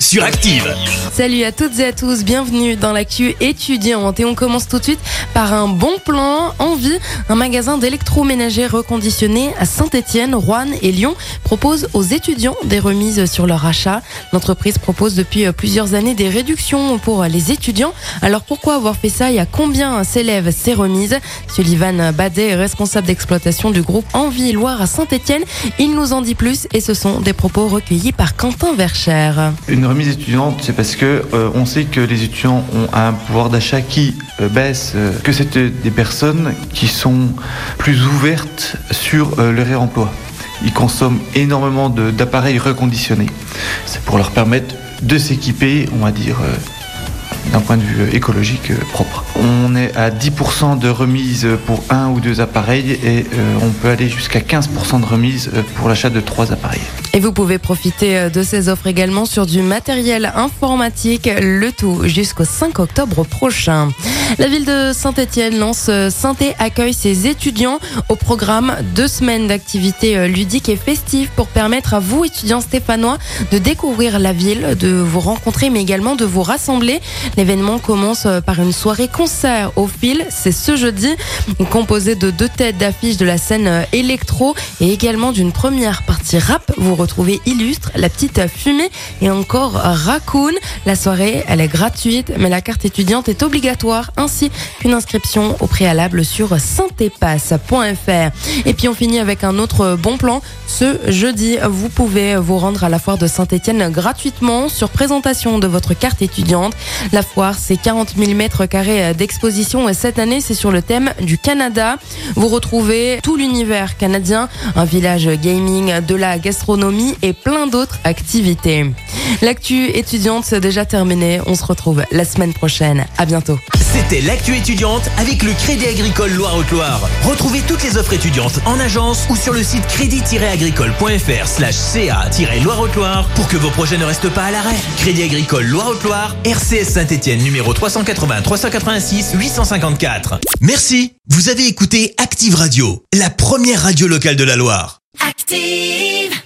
sur Active. Salut à toutes et à tous, bienvenue dans l'actu étudiante et on commence tout de suite par un bon plan. Envie, un magasin d'électroménager reconditionné à Saint-Étienne, Rouen et Lyon propose aux étudiants des remises sur leur achat. L'entreprise propose depuis plusieurs années des réductions pour les étudiants. Alors pourquoi avoir fait ça? Et à combien s'élèvent ces remises? Sullivan Badet est responsable d'exploitation du groupe Envie Loire à Saint-Étienne. Il nous en dit plus et ce sont des propos recueillis par Quentin Vercher. Une remise étudiante, c'est parce que euh, on sait que les étudiants ont un pouvoir d'achat qui euh, baisse, euh, que c'est des personnes qui sont plus ouvertes sur le réemploi. Ils consomment énormément d'appareils reconditionnés. C'est pour leur permettre de s'équiper, on va dire, d'un point de vue écologique propre. On est à 10% de remise pour un ou deux appareils et on peut aller jusqu'à 15% de remise pour l'achat de trois appareils. Et vous pouvez profiter euh, de ces offres également sur du matériel informatique, le tout jusqu'au 5 octobre prochain. La ville de Saint-Etienne lance euh, Synthé accueille ses étudiants au programme deux semaines d'activités euh, ludiques et festives pour permettre à vous, étudiants stéphanois, de découvrir la ville, de vous rencontrer, mais également de vous rassembler. L'événement commence par une soirée concert au fil. C'est ce jeudi, composé de deux têtes d'affiches de la scène électro et également d'une première partie rap. Vous retrouvez Illustre, La Petite Fumée et encore Raccoon. La soirée, elle est gratuite, mais la carte étudiante est obligatoire, ainsi qu'une inscription au préalable sur syntépasse.fr. Et puis on finit avec un autre bon plan. Ce jeudi, vous pouvez vous rendre à la foire de Saint-Etienne gratuitement sur présentation de votre carte étudiante. Foire, c'est 40 000 mètres carrés d'exposition et cette année, c'est sur le thème du Canada. Vous retrouvez tout l'univers canadien, un village gaming, de la gastronomie, et plein d'autres activités. L'actu étudiante c'est déjà terminée. On se retrouve la semaine prochaine. À bientôt. L'actu étudiante avec le Crédit Agricole Loire-Haute-Loire. Retrouvez toutes les offres étudiantes en agence ou sur le site crédit-agricole.fr slash ca-loire-haute-Loire pour que vos projets ne restent pas à l'arrêt. Crédit Agricole Loire-Haute-Loire, RCS Saint-Etienne numéro 380 386 854. Merci. Vous avez écouté Active Radio, la première radio locale de la Loire. Active